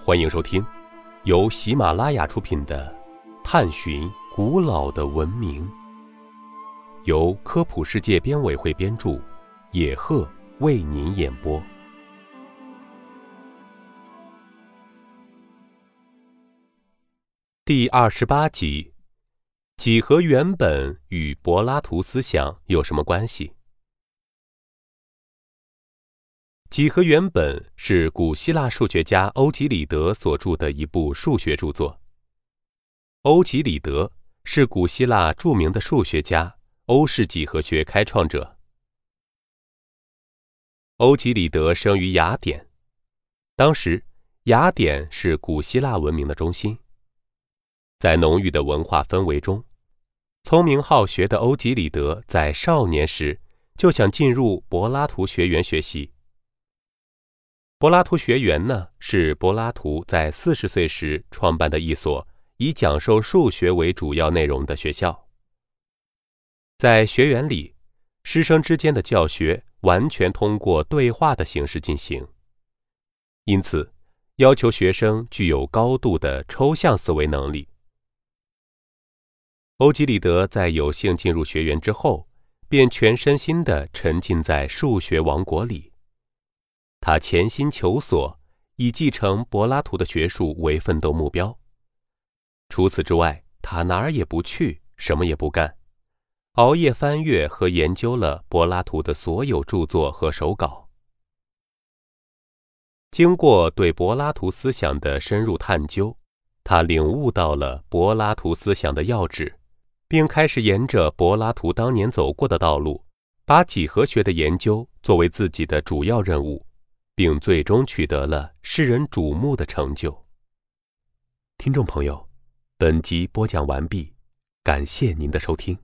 欢迎收听由喜马拉雅出品的《探寻古老的文明》，由科普世界编委会编著，野鹤为您演播。第二十八集：几何原本与柏拉图思想有什么关系？几何原本是古希腊数学家欧几里得所著的一部数学著作。欧几里得是古希腊著名的数学家，欧式几何学开创者。欧几里得生于雅典，当时雅典是古希腊文明的中心。在浓郁的文化氛围中，聪明好学的欧几里得在少年时就想进入柏拉图学园学习。柏拉图学园呢，是柏拉图在四十岁时创办的一所以讲授数学为主要内容的学校。在学园里，师生之间的教学完全通过对话的形式进行，因此要求学生具有高度的抽象思维能力。欧几里得在有幸进入学园之后，便全身心地沉浸在数学王国里。他潜心求索，以继承柏拉图的学术为奋斗目标。除此之外，他哪儿也不去，什么也不干，熬夜翻阅和研究了柏拉图的所有著作和手稿。经过对柏拉图思想的深入探究，他领悟到了柏拉图思想的要旨，并开始沿着柏拉图当年走过的道路，把几何学的研究作为自己的主要任务。并最终取得了世人瞩目的成就。听众朋友，本集播讲完毕，感谢您的收听。